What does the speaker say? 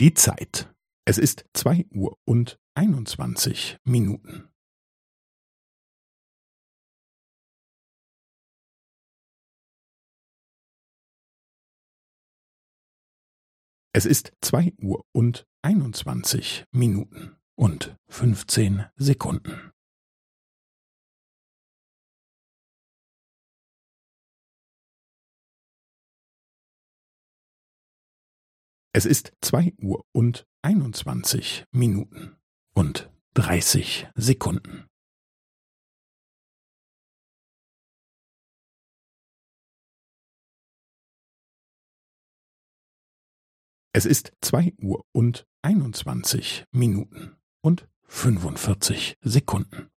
Die Zeit. Es ist zwei Uhr und einundzwanzig Minuten. Es ist zwei Uhr und einundzwanzig Minuten und fünfzehn Sekunden. Es ist zwei Uhr und einundzwanzig Minuten und dreißig Sekunden. Es ist zwei Uhr und einundzwanzig Minuten und fünfundvierzig Sekunden.